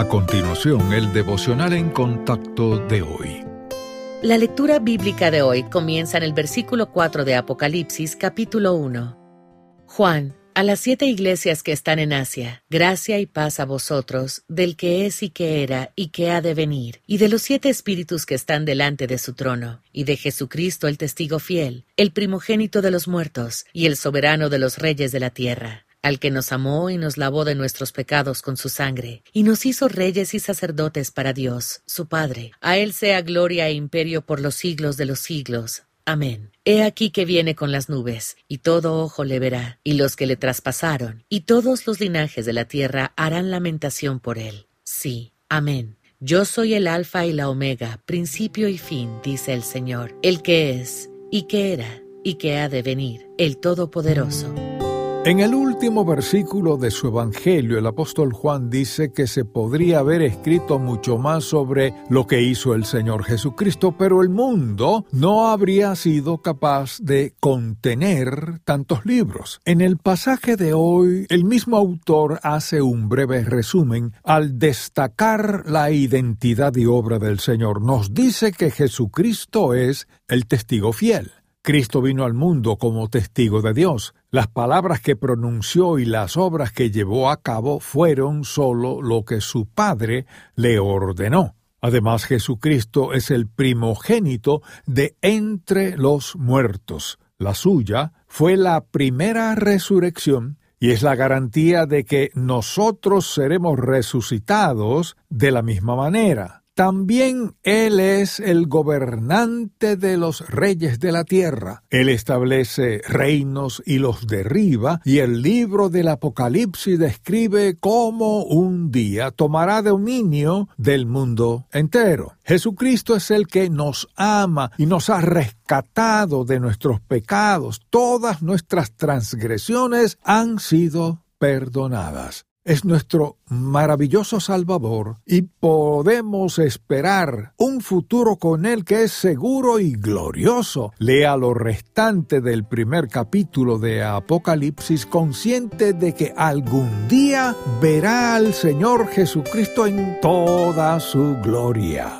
A continuación, el devocional en contacto de hoy. La lectura bíblica de hoy comienza en el versículo 4 de Apocalipsis capítulo 1. Juan, a las siete iglesias que están en Asia, gracia y paz a vosotros, del que es y que era y que ha de venir, y de los siete espíritus que están delante de su trono, y de Jesucristo el testigo fiel, el primogénito de los muertos, y el soberano de los reyes de la tierra al que nos amó y nos lavó de nuestros pecados con su sangre, y nos hizo reyes y sacerdotes para Dios, su Padre. A Él sea gloria e imperio por los siglos de los siglos. Amén. He aquí que viene con las nubes, y todo ojo le verá, y los que le traspasaron, y todos los linajes de la tierra harán lamentación por él. Sí, amén. Yo soy el Alfa y la Omega, principio y fin, dice el Señor, el que es, y que era, y que ha de venir, el Todopoderoso. En el último versículo de su Evangelio, el apóstol Juan dice que se podría haber escrito mucho más sobre lo que hizo el Señor Jesucristo, pero el mundo no habría sido capaz de contener tantos libros. En el pasaje de hoy, el mismo autor hace un breve resumen al destacar la identidad y obra del Señor. Nos dice que Jesucristo es el testigo fiel. Cristo vino al mundo como testigo de Dios. Las palabras que pronunció y las obras que llevó a cabo fueron sólo lo que su Padre le ordenó. Además, Jesucristo es el primogénito de entre los muertos. La suya fue la primera resurrección y es la garantía de que nosotros seremos resucitados de la misma manera. También Él es el gobernante de los reyes de la tierra. Él establece reinos y los derriba, y el libro del Apocalipsis describe cómo un día tomará dominio del mundo entero. Jesucristo es el que nos ama y nos ha rescatado de nuestros pecados. Todas nuestras transgresiones han sido perdonadas es nuestro maravilloso Salvador y podemos esperar un futuro con Él que es seguro y glorioso. Lea lo restante del primer capítulo de Apocalipsis consciente de que algún día verá al Señor Jesucristo en toda su gloria.